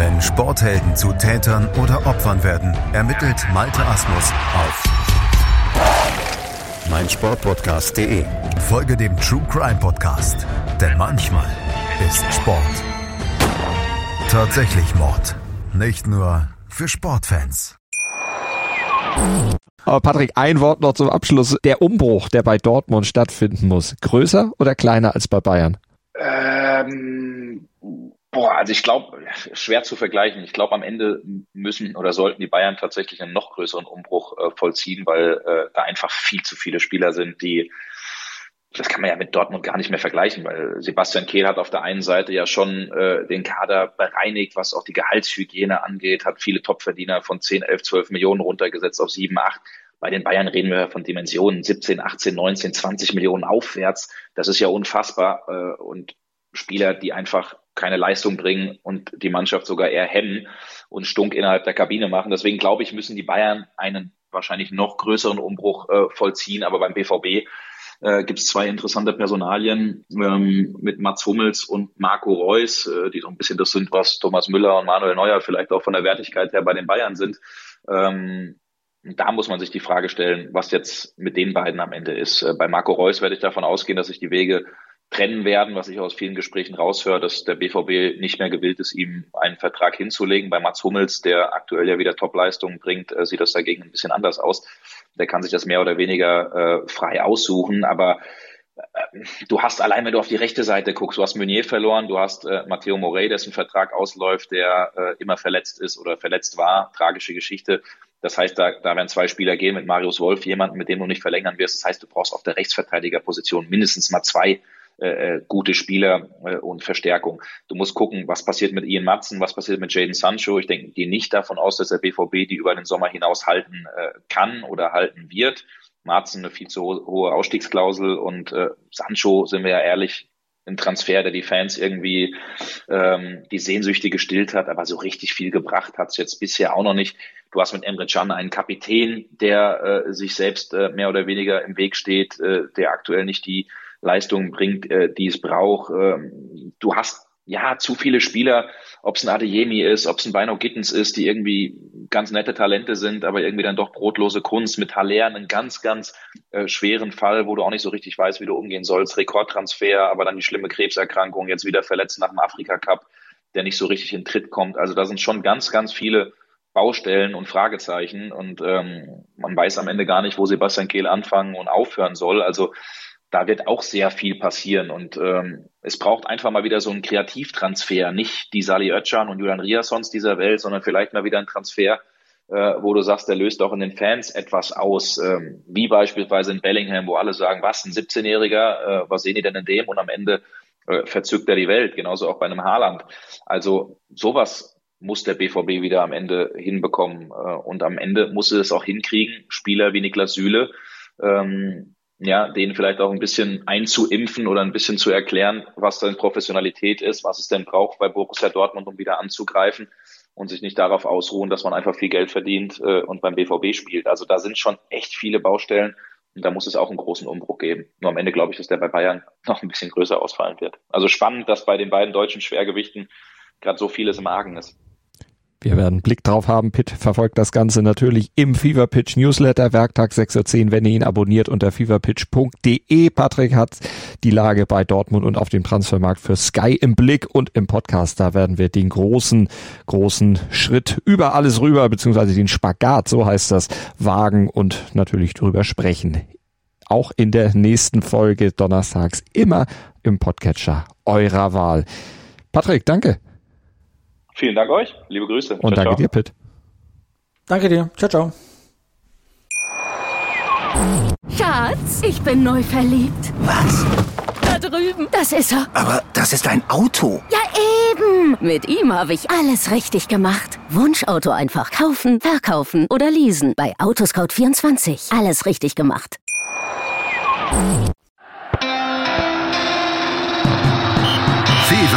Wenn Sporthelden zu Tätern oder Opfern werden, ermittelt Malte Asmus auf meinsportpodcast.de. Folge dem True Crime Podcast, denn manchmal ist Sport tatsächlich Mord. Nicht nur für Sportfans. Aber Patrick, ein Wort noch zum Abschluss. Der Umbruch, der bei Dortmund stattfinden muss, größer oder kleiner als bei Bayern? Ähm, boah, also ich glaube, schwer zu vergleichen. Ich glaube, am Ende müssen oder sollten die Bayern tatsächlich einen noch größeren Umbruch äh, vollziehen, weil äh, da einfach viel zu viele Spieler sind, die das kann man ja mit Dortmund gar nicht mehr vergleichen, weil Sebastian Kehl hat auf der einen Seite ja schon äh, den Kader bereinigt, was auch die Gehaltshygiene angeht, hat viele Topverdiener von 10, 11, 12 Millionen runtergesetzt auf 7, 8. Bei den Bayern reden wir von Dimensionen 17, 18, 19, 20 Millionen aufwärts. Das ist ja unfassbar. Äh, und Spieler, die einfach keine Leistung bringen und die Mannschaft sogar eher hemmen und Stunk innerhalb der Kabine machen. Deswegen glaube ich, müssen die Bayern einen wahrscheinlich noch größeren Umbruch äh, vollziehen. Aber beim BVB äh, gibt es zwei interessante Personalien ähm, mit Mats Hummels und Marco Reus, äh, die so ein bisschen das sind, was Thomas Müller und Manuel Neuer vielleicht auch von der Wertigkeit her bei den Bayern sind. Ähm, da muss man sich die Frage stellen, was jetzt mit den beiden am Ende ist. Äh, bei Marco Reus werde ich davon ausgehen, dass sich die Wege trennen werden, was ich aus vielen Gesprächen raushöre, dass der BVB nicht mehr gewillt ist, ihm einen Vertrag hinzulegen. Bei Mats Hummels, der aktuell ja wieder Top-Leistungen bringt, äh, sieht das dagegen ein bisschen anders aus. Der kann sich das mehr oder weniger äh, frei aussuchen, aber äh, du hast allein, wenn du auf die rechte Seite guckst, du hast Meunier verloren, du hast äh, Matteo Morey, dessen Vertrag ausläuft, der äh, immer verletzt ist oder verletzt war, tragische Geschichte. Das heißt, da, da werden zwei Spieler gehen mit Marius Wolf, jemanden, mit dem du nicht verlängern wirst. Das heißt, du brauchst auf der Rechtsverteidigerposition mindestens mal zwei äh, gute Spieler äh, und Verstärkung. Du musst gucken, was passiert mit Ian Matzen, was passiert mit Jaden Sancho. Ich denke, gehe nicht davon aus, dass der BVB die über den Sommer hinaus halten äh, kann oder halten wird. Matzen eine viel zu ho hohe Ausstiegsklausel und äh, Sancho, sind wir ja ehrlich, ein Transfer, der die Fans irgendwie ähm, die Sehnsüchte gestillt hat, aber so richtig viel gebracht hat es jetzt bisher auch noch nicht. Du hast mit Emre Can einen Kapitän, der äh, sich selbst äh, mehr oder weniger im Weg steht, äh, der aktuell nicht die Leistung bringt, äh, die es braucht. Ähm, du hast ja zu viele Spieler, ob es ein Adeyemi ist, ob es ein Bino Gittens ist, die irgendwie ganz nette Talente sind, aber irgendwie dann doch brotlose Kunst mit Haller, einen ganz, ganz äh, schweren Fall, wo du auch nicht so richtig weißt, wie du umgehen sollst. Rekordtransfer, aber dann die schlimme Krebserkrankung, jetzt wieder verletzt nach dem Afrika Cup, der nicht so richtig in Tritt kommt. Also da sind schon ganz, ganz viele Baustellen und Fragezeichen und ähm, man weiß am Ende gar nicht, wo Sebastian Kehl anfangen und aufhören soll. Also da wird auch sehr viel passieren und ähm, es braucht einfach mal wieder so einen Kreativtransfer, nicht die Sali Özcan und Julian Riasons dieser Welt, sondern vielleicht mal wieder ein Transfer, äh, wo du sagst, der löst auch in den Fans etwas aus, ähm, wie beispielsweise in Bellingham, wo alle sagen, was, ein 17-Jähriger, äh, was sehen die denn in dem? Und am Ende äh, verzückt er die Welt, genauso auch bei einem Haaland. Also sowas muss der BVB wieder am Ende hinbekommen. Äh, und am Ende muss es auch hinkriegen, Spieler wie Niklas Süle, ähm, ja, denen vielleicht auch ein bisschen einzuimpfen oder ein bisschen zu erklären, was denn Professionalität ist, was es denn braucht bei Borussia Dortmund, um wieder anzugreifen und sich nicht darauf ausruhen, dass man einfach viel Geld verdient äh, und beim BVB spielt. Also da sind schon echt viele Baustellen und da muss es auch einen großen Umbruch geben. Nur am Ende glaube ich, dass der bei Bayern noch ein bisschen größer ausfallen wird. Also spannend, dass bei den beiden deutschen Schwergewichten gerade so vieles im Argen ist. Wir werden einen Blick drauf haben. Pitt verfolgt das Ganze natürlich im Fever Pitch Newsletter, Werktag 6.10 Uhr, wenn ihr ihn abonniert unter feverpitch.de. Patrick hat die Lage bei Dortmund und auf dem Transfermarkt für Sky im Blick und im Podcast. Da werden wir den großen, großen Schritt über alles rüber, beziehungsweise den Spagat, so heißt das, wagen und natürlich drüber sprechen. Auch in der nächsten Folge donnerstags immer im Podcatcher eurer Wahl. Patrick, danke. Vielen Dank euch. Liebe Grüße. Und ciao, danke ciao. dir, Pitt. Danke dir. Ciao, ciao. Schatz, ich bin neu verliebt. Was? Da drüben. Das ist er. Aber das ist ein Auto. Ja, eben. Mit ihm habe ich alles richtig gemacht. Wunschauto einfach kaufen, verkaufen oder leasen. Bei Autoscout24. Alles richtig gemacht.